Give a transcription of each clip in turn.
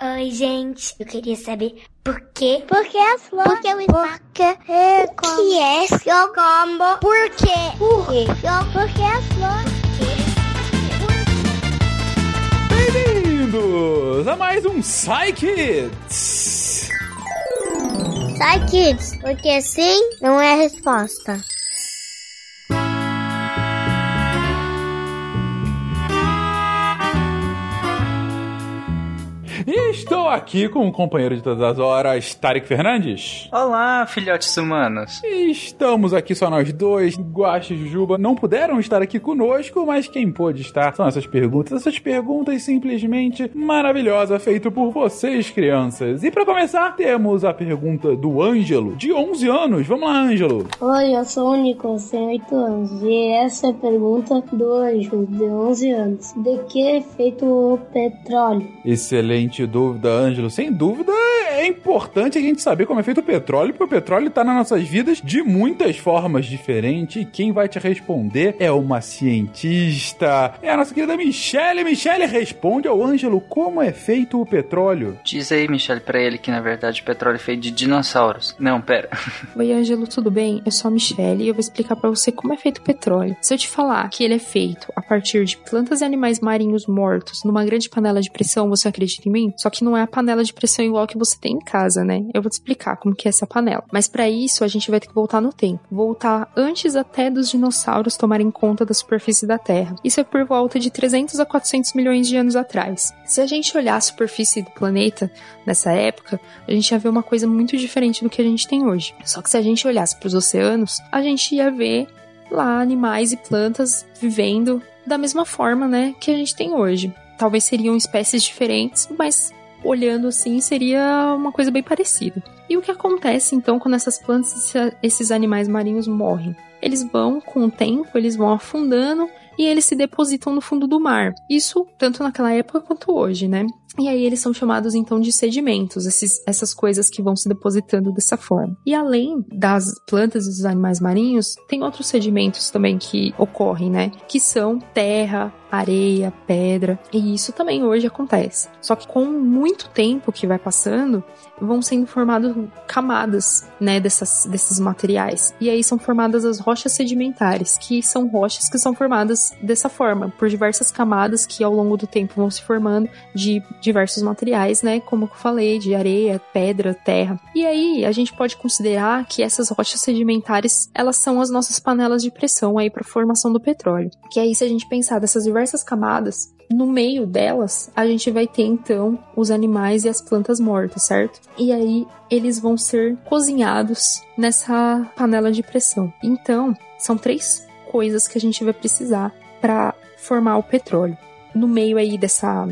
Oi, gente. Eu queria saber por quê? Por que as flores? Por que o espaço? Por que é como? que é seu combo? Por quê? Por quê? Por que as flores? Bem-vindos a mais um Psy Kids! Sai, kids, porque sim não é a resposta. Estou aqui com o companheiro de todas as horas, Tarek Fernandes. Olá, filhotes humanos. E estamos aqui só nós dois, Guache e Juba não puderam estar aqui conosco, mas quem pôde estar são essas perguntas. Essas perguntas simplesmente maravilhosas, feito por vocês, crianças. E para começar, temos a pergunta do Ângelo, de 11 anos. Vamos lá, Ângelo. Oi, eu sou o Nicolas, tenho 8 anos e essa é a pergunta do Anjo, de 11 anos. De que é feito o petróleo? Excelente dúvida, Ângelo. Sem dúvida, é importante a gente saber como é feito o petróleo, porque o petróleo está nas nossas vidas de muitas formas diferentes. E quem vai te responder é uma cientista. É a nossa querida Michelle. Michelle responde ao Ângelo como é feito o petróleo. Diz aí, Michelle, pra ele que na verdade o petróleo é feito de dinossauros. Não, pera. Oi, Ângelo, tudo bem? Eu sou a Michelle e eu vou explicar pra você como é feito o petróleo. Se eu te falar que ele é feito a partir de plantas e animais marinhos mortos numa grande panela de pressão, você acredita em mim? Só que não é a panela de pressão igual que você tem em casa, né? Eu vou te explicar como que é essa panela. Mas para isso, a gente vai ter que voltar no tempo. Voltar antes até dos dinossauros tomarem conta da superfície da Terra. Isso é por volta de 300 a 400 milhões de anos atrás. Se a gente olhar a superfície do planeta nessa época, a gente ia ver uma coisa muito diferente do que a gente tem hoje. Só que se a gente olhasse para os oceanos, a gente ia ver lá animais e plantas vivendo da mesma forma, né, que a gente tem hoje. Talvez seriam espécies diferentes, mas olhando assim seria uma coisa bem parecida. E o que acontece então quando essas plantas esses animais marinhos morrem? Eles vão, com o tempo, eles vão afundando e eles se depositam no fundo do mar. Isso tanto naquela época quanto hoje, né? E aí eles são chamados então de sedimentos, esses, essas coisas que vão se depositando dessa forma. E além das plantas e dos animais marinhos, tem outros sedimentos também que ocorrem, né? Que são terra, areia, pedra. E isso também hoje acontece. Só que com muito tempo que vai passando, vão sendo formadas camadas, né, dessas, desses materiais. E aí são formadas as rochas sedimentares, que são rochas que são formadas dessa forma, por diversas camadas que ao longo do tempo vão se formando de diversos materiais, né, como eu falei, de areia, pedra, terra. E aí a gente pode considerar que essas rochas sedimentares, elas são as nossas panelas de pressão aí para formação do petróleo. Que aí se a gente pensar dessas diversas camadas, no meio delas, a gente vai ter então os animais e as plantas mortas, certo? E aí eles vão ser cozinhados nessa panela de pressão. Então, são três coisas que a gente vai precisar para formar o petróleo. No meio aí dessa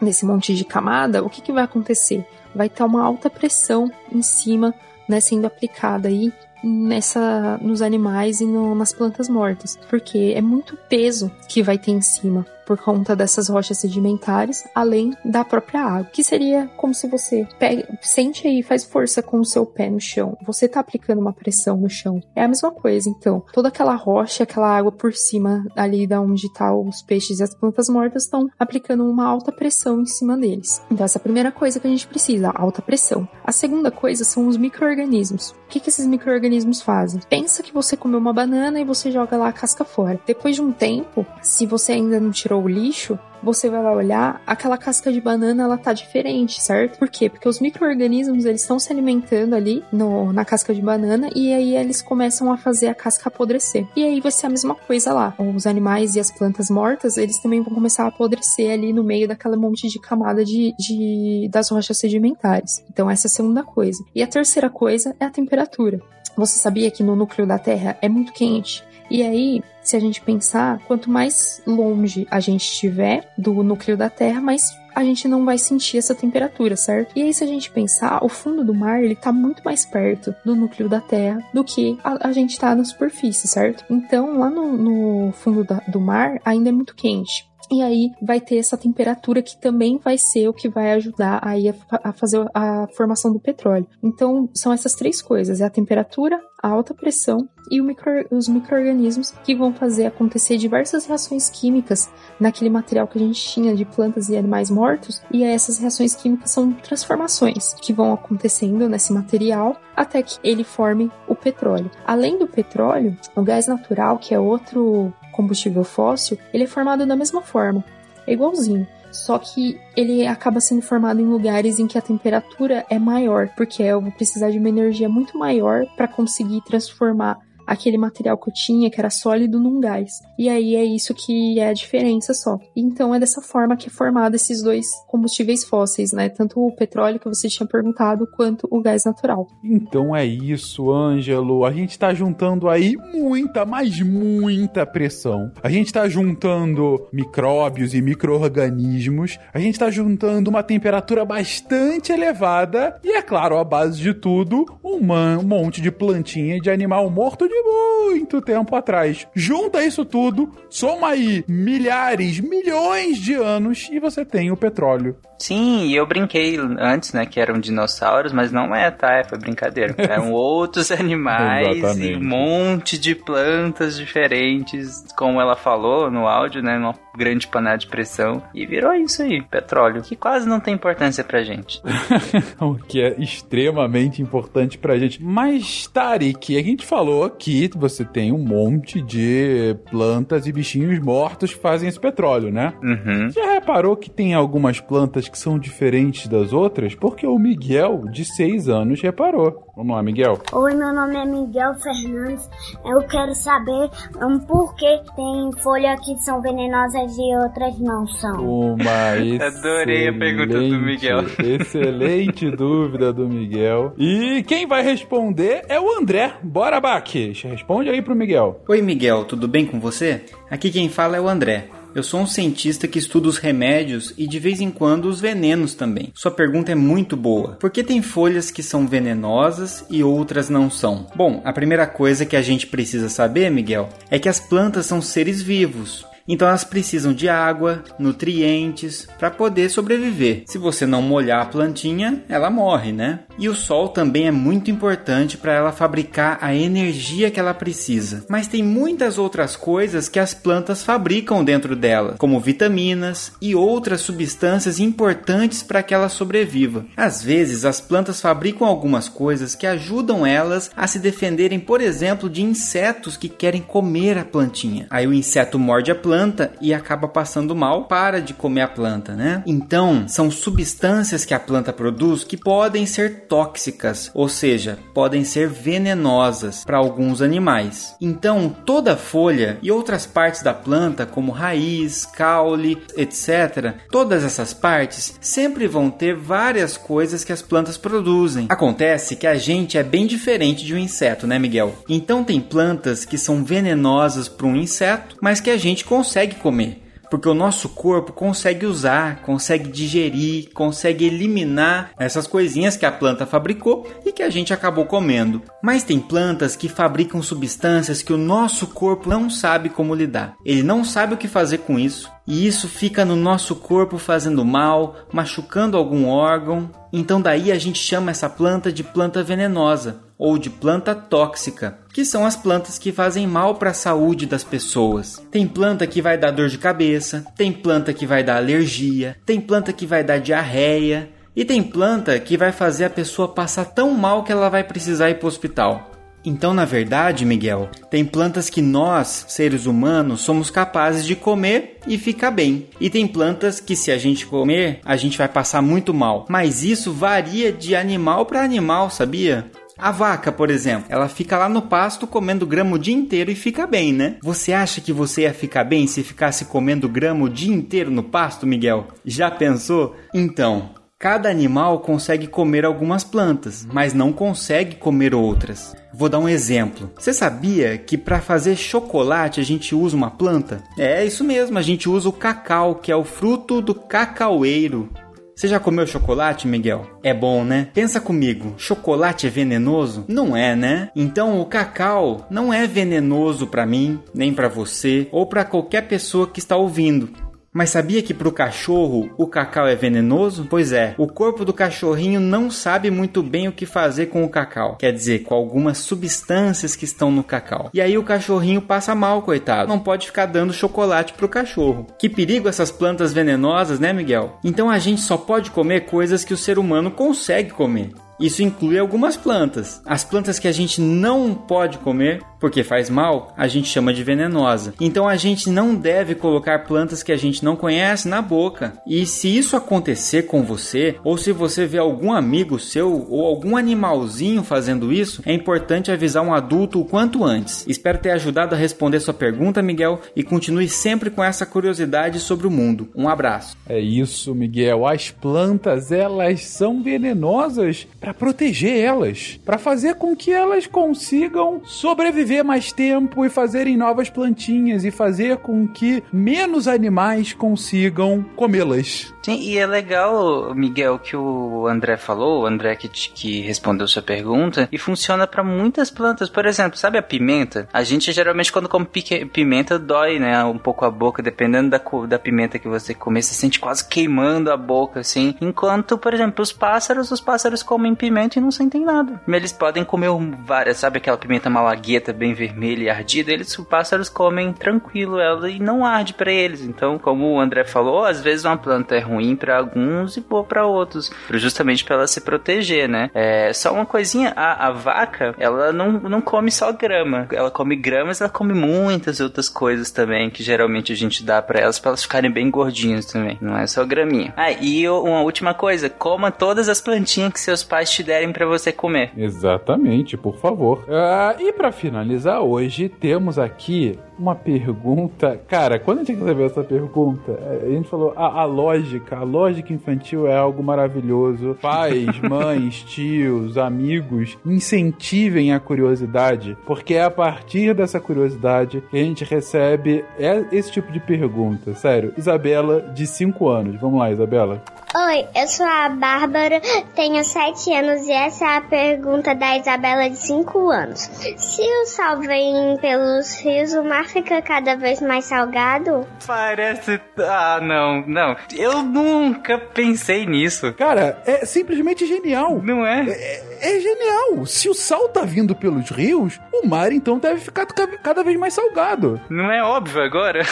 desse monte de camada, o que, que vai acontecer? Vai ter uma alta pressão em cima, né, sendo aplicada aí nessa nos animais e no, nas plantas mortas, porque é muito peso que vai ter em cima por conta dessas rochas sedimentares, além da própria água, que seria como se você pega, sente aí, faz força com o seu pé no chão. Você tá aplicando uma pressão no chão. É a mesma coisa, então. Toda aquela rocha, aquela água por cima ali da onde tá os peixes e as plantas mortas estão aplicando uma alta pressão em cima deles. Então essa é a primeira coisa que a gente precisa, alta pressão. A segunda coisa são os micro-organismos. O que, que esses micro-organismos fazem? Pensa que você comeu uma banana e você joga lá a casca fora. Depois de um tempo, se você ainda não tirou o lixo, você vai lá olhar, aquela casca de banana ela tá diferente, certo? Por quê? Porque os micro-organismos eles estão se alimentando ali no, na casca de banana e aí eles começam a fazer a casca apodrecer. E aí vai ser a mesma coisa lá. Os animais e as plantas mortas, eles também vão começar a apodrecer ali no meio daquela monte de camada de, de das rochas sedimentares. Então essa é a segunda coisa. E a terceira coisa é a temperatura. Você sabia que no núcleo da Terra é muito quente? E aí, se a gente pensar, quanto mais longe a gente estiver do núcleo da Terra, mais a gente não vai sentir essa temperatura, certo? E aí, se a gente pensar, o fundo do mar, ele tá muito mais perto do núcleo da Terra do que a, a gente tá na superfície, certo? Então, lá no, no fundo da, do mar, ainda é muito quente. E aí vai ter essa temperatura que também vai ser o que vai ajudar aí a, a fazer a formação do petróleo. Então, são essas três coisas: é a temperatura, a alta pressão e micro, os micro-organismos que vão fazer acontecer diversas reações químicas naquele material que a gente tinha de plantas e animais mortos. E essas reações químicas são transformações que vão acontecendo nesse material até que ele forme o petróleo. Além do petróleo, o gás natural, que é outro combustível fóssil, ele é formado da mesma forma. É igualzinho. Só que ele acaba sendo formado em lugares em que a temperatura é maior, porque eu vou precisar de uma energia muito maior para conseguir transformar aquele material que eu tinha, que era sólido, num gás. E aí é isso que é a diferença só. Então é dessa forma que é formado esses dois combustíveis fósseis, né? Tanto o petróleo que você tinha perguntado, quanto o gás natural. Então é isso, Ângelo. A gente tá juntando aí muita, mas muita pressão. A gente tá juntando micróbios e micro-organismos. A gente tá juntando uma temperatura bastante elevada. E é claro, a base de tudo, um monte de plantinha de animal morto de muito tempo atrás. Junta isso tudo, soma aí milhares, milhões de anos e você tem o petróleo. Sim, e eu brinquei antes, né, que eram dinossauros, mas não é, tá? É, foi brincadeira. Eram outros animais e um monte de plantas diferentes, como ela falou no áudio, né, numa grande panela de pressão. E virou isso aí, petróleo, que quase não tem importância pra gente. o que é extremamente importante pra gente. Mas, Tarik, a gente falou que você tem um monte de plantas e bichinhos mortos que fazem esse petróleo, né? Uhum. Já reparou que tem algumas plantas que são diferentes das outras? Porque o Miguel, de 6 anos, reparou. Vamos lá, Miguel. Oi, meu nome é Miguel Fernandes. Eu quero saber um, por que tem folhas que são venenosas e outras não são. Uma Adorei a pergunta do Miguel. Excelente dúvida do Miguel. E quem vai responder é o André. Bora, Baques. Responde aí pro Miguel. Oi, Miguel. Tudo bem com você? Aqui quem fala é o André. Eu sou um cientista que estuda os remédios e de vez em quando os venenos também. Sua pergunta é muito boa. Por que tem folhas que são venenosas e outras não são? Bom, a primeira coisa que a gente precisa saber, Miguel, é que as plantas são seres vivos. Então elas precisam de água, nutrientes para poder sobreviver. Se você não molhar a plantinha, ela morre, né? E o sol também é muito importante para ela fabricar a energia que ela precisa. Mas tem muitas outras coisas que as plantas fabricam dentro dela, como vitaminas e outras substâncias importantes para que ela sobreviva. Às vezes, as plantas fabricam algumas coisas que ajudam elas a se defenderem, por exemplo, de insetos que querem comer a plantinha. Aí o inseto morde a planta e acaba passando mal, para de comer a planta, né? Então, são substâncias que a planta produz que podem ser tóxicas, ou seja, podem ser venenosas para alguns animais. Então, toda folha e outras partes da planta, como raiz, caule, etc., todas essas partes sempre vão ter várias coisas que as plantas produzem. Acontece que a gente é bem diferente de um inseto, né, Miguel? Então, tem plantas que são venenosas para um inseto, mas que a gente consegue comer porque o nosso corpo consegue usar, consegue digerir, consegue eliminar essas coisinhas que a planta fabricou e que a gente acabou comendo. Mas tem plantas que fabricam substâncias que o nosso corpo não sabe como lidar. Ele não sabe o que fazer com isso, e isso fica no nosso corpo fazendo mal, machucando algum órgão. Então daí a gente chama essa planta de planta venenosa ou de planta tóxica, que são as plantas que fazem mal para a saúde das pessoas. Tem planta que vai dar dor de cabeça, tem planta que vai dar alergia, tem planta que vai dar diarreia e tem planta que vai fazer a pessoa passar tão mal que ela vai precisar ir para o hospital. Então, na verdade, Miguel, tem plantas que nós, seres humanos, somos capazes de comer e ficar bem. E tem plantas que, se a gente comer, a gente vai passar muito mal. Mas isso varia de animal para animal, sabia? A vaca, por exemplo, ela fica lá no pasto comendo grama o dia inteiro e fica bem, né? Você acha que você ia ficar bem se ficasse comendo grama o dia inteiro no pasto, Miguel? Já pensou? Então, Cada animal consegue comer algumas plantas, mas não consegue comer outras. Vou dar um exemplo. Você sabia que para fazer chocolate a gente usa uma planta? É isso mesmo, a gente usa o cacau, que é o fruto do cacaueiro. Você já comeu chocolate, Miguel? É bom, né? Pensa comigo, chocolate é venenoso? Não é, né? Então o cacau não é venenoso para mim, nem para você ou para qualquer pessoa que está ouvindo. Mas sabia que para o cachorro o cacau é venenoso? Pois é, o corpo do cachorrinho não sabe muito bem o que fazer com o cacau. Quer dizer, com algumas substâncias que estão no cacau. E aí o cachorrinho passa mal, coitado. Não pode ficar dando chocolate pro cachorro. Que perigo essas plantas venenosas, né, Miguel? Então a gente só pode comer coisas que o ser humano consegue comer. Isso inclui algumas plantas. As plantas que a gente não pode comer porque faz mal, a gente chama de venenosa. Então a gente não deve colocar plantas que a gente não conhece na boca. E se isso acontecer com você, ou se você vê algum amigo seu ou algum animalzinho fazendo isso, é importante avisar um adulto o quanto antes. Espero ter ajudado a responder sua pergunta, Miguel, e continue sempre com essa curiosidade sobre o mundo. Um abraço. É isso, Miguel. As plantas, elas são venenosas para proteger elas, para fazer com que elas consigam sobreviver viver mais tempo e fazerem novas plantinhas e fazer com que menos animais consigam comê-las. Sim, e é legal, Miguel, que o André falou, o André que, que respondeu sua pergunta, e funciona para muitas plantas. Por exemplo, sabe a pimenta? A gente geralmente quando come pimenta dói, né, um pouco a boca, dependendo da, da pimenta que você comer, você sente quase queimando a boca, assim. Enquanto, por exemplo, os pássaros, os pássaros comem pimenta e não sentem nada. Eles podem comer várias, sabe aquela pimenta malagueta bem vermelha e ardida, eles, os pássaros comem tranquilo ela e não arde para eles. Então, como o André falou, às vezes uma planta é ruim para alguns e boa para outros, justamente para ela se proteger, né? É, só uma coisinha, a, a, vaca, ela não, não come só grama, ela come gramas, ela come muitas outras coisas também que geralmente a gente dá para elas para elas ficarem bem gordinhas também, não é só graminha. Ah, e uma última coisa, coma todas as plantinhas que seus pais te derem para você comer. Exatamente, por favor. Uh, e para finalizar hoje, temos aqui uma pergunta. Cara, quando a gente recebeu essa pergunta, a gente falou a, a, lógica, a lógica infantil é algo maravilhoso. Pais, mães, tios, amigos, incentivem a curiosidade, porque é a partir dessa curiosidade que a gente recebe esse tipo de pergunta. Sério, Isabela, de 5 anos. Vamos lá, Isabela. Oi, eu sou a Bárbara, tenho 7 anos e essa é a pergunta da Isabela de 5 anos. Se o sal vem pelos rios, o mar fica cada vez mais salgado? Parece. Ah, não, não. Eu nunca pensei nisso. Cara, é simplesmente genial. Não é? É, é genial. Se o sal tá vindo pelos rios, o mar então deve ficar cada vez mais salgado. Não é óbvio agora?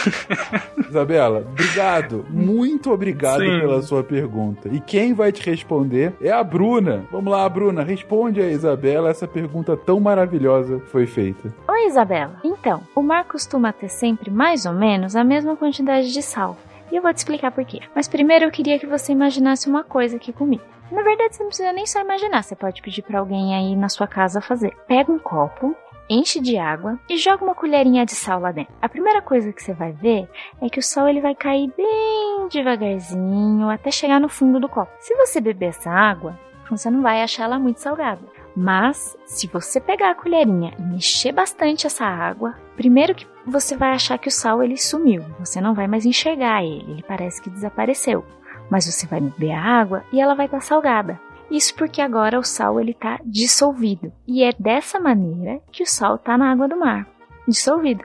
Isabela, obrigado. Muito obrigado Sim. pela sua pergunta pergunta. E quem vai te responder é a Bruna. Vamos lá, Bruna, responde a Isabela essa pergunta tão maravilhosa que foi feita. Oi, Isabela. Então, o mar costuma ter sempre mais ou menos a mesma quantidade de sal. E eu vou te explicar por quê. Mas primeiro eu queria que você imaginasse uma coisa aqui comigo. Na verdade, você não precisa nem só imaginar, você pode pedir para alguém aí na sua casa fazer. Pega um copo enche de água e joga uma colherinha de sal lá dentro. A primeira coisa que você vai ver é que o sal ele vai cair bem devagarzinho até chegar no fundo do copo. Se você beber essa água, você não vai achar ela muito salgada. Mas se você pegar a colherinha e mexer bastante essa água, primeiro que você vai achar que o sal ele sumiu, você não vai mais enxergar ele, ele parece que desapareceu. Mas você vai beber a água e ela vai estar tá salgada. Isso porque agora o sal ele está dissolvido e é dessa maneira que o sal está na água do mar, dissolvido.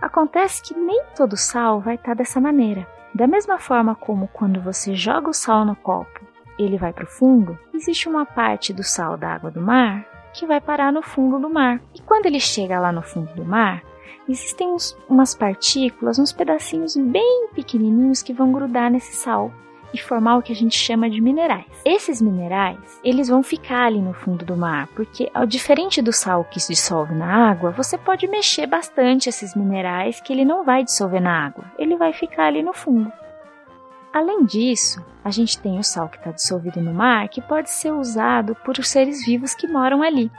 Acontece que nem todo sal vai estar tá dessa maneira. Da mesma forma como quando você joga o sal no copo, ele vai para o fundo, existe uma parte do sal da água do mar que vai parar no fundo do mar. E quando ele chega lá no fundo do mar, existem uns, umas partículas, uns pedacinhos bem pequenininhos que vão grudar nesse sal e formar o que a gente chama de minerais. Esses minerais, eles vão ficar ali no fundo do mar, porque ao diferente do sal que se dissolve na água, você pode mexer bastante esses minerais que ele não vai dissolver na água, ele vai ficar ali no fundo. Além disso, a gente tem o sal que está dissolvido no mar que pode ser usado por seres vivos que moram ali.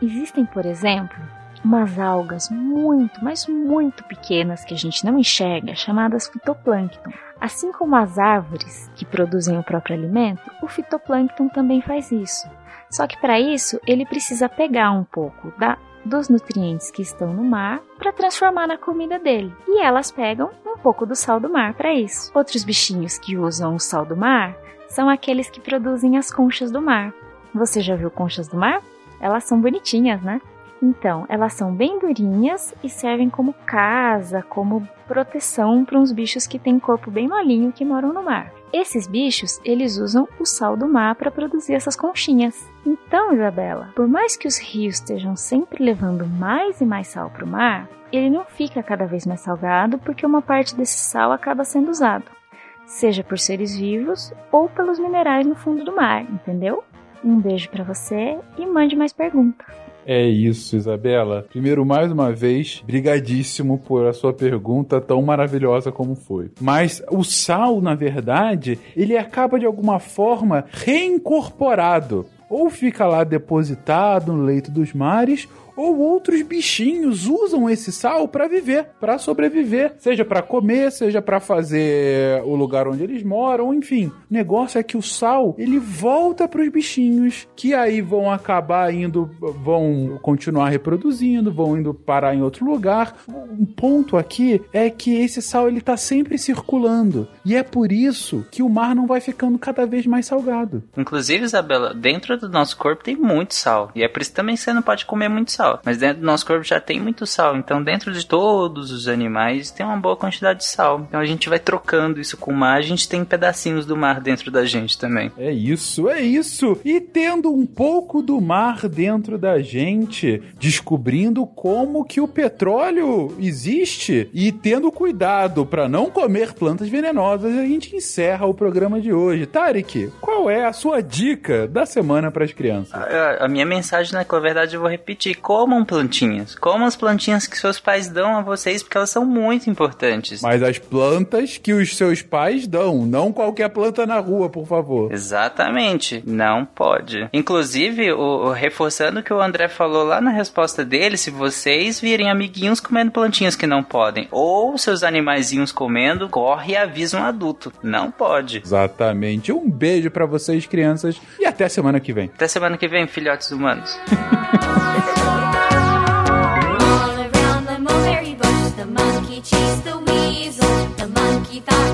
Existem, por exemplo, umas algas muito, mas muito pequenas que a gente não enxerga, chamadas fitoplâncton. Assim como as árvores que produzem o próprio alimento, o fitoplâncton também faz isso. Só que para isso ele precisa pegar um pouco da, dos nutrientes que estão no mar para transformar na comida dele. E elas pegam um pouco do sal do mar para isso. Outros bichinhos que usam o sal do mar são aqueles que produzem as conchas do mar. Você já viu conchas do mar? Elas são bonitinhas, né? Então, elas são bem durinhas e servem como casa, como proteção para uns bichos que têm corpo bem molinho que moram no mar. Esses bichos, eles usam o sal do mar para produzir essas conchinhas. Então, Isabela, por mais que os rios estejam sempre levando mais e mais sal para o mar, ele não fica cada vez mais salgado porque uma parte desse sal acaba sendo usado, seja por seres vivos ou pelos minerais no fundo do mar, entendeu? Um beijo para você e mande mais perguntas. É isso, Isabela. Primeiro, mais uma vez, brigadíssimo por a sua pergunta tão maravilhosa como foi. Mas o sal, na verdade, ele acaba de alguma forma reincorporado. Ou fica lá depositado no leito dos mares, ou outros bichinhos usam esse sal para viver, para sobreviver, seja para comer, seja para fazer o lugar onde eles moram, enfim. O negócio é que o sal, ele volta para os bichinhos, que aí vão acabar indo, vão continuar reproduzindo, vão indo parar em outro lugar. Um ponto aqui é que esse sal ele tá sempre circulando, e é por isso que o mar não vai ficando cada vez mais salgado. Inclusive, Isabela, dentro do nosso corpo tem muito sal, e é por isso também você não pode comer muito sal sal. Mas dentro do nosso corpo já tem muito sal. Então, dentro de todos os animais tem uma boa quantidade de sal. Então, a gente vai trocando isso com o mar. A gente tem pedacinhos do mar dentro da gente também. É isso, é isso. E tendo um pouco do mar dentro da gente, descobrindo como que o petróleo existe e tendo cuidado para não comer plantas venenosas, a gente encerra o programa de hoje. Tarek, qual é a sua dica da semana para as crianças? A, a, minha mensagem, na verdade, eu vou repetir comam plantinhas. Comam as plantinhas que seus pais dão a vocês, porque elas são muito importantes. Mas as plantas que os seus pais dão, não qualquer planta na rua, por favor. Exatamente, não pode. Inclusive, o, o, reforçando o que o André falou lá na resposta dele, se vocês virem amiguinhos comendo plantinhas que não podem, ou seus animaizinhos comendo, corre e avisa um adulto. Não pode. Exatamente. Um beijo para vocês, crianças, e até semana que vem. Até semana que vem, filhotes humanos.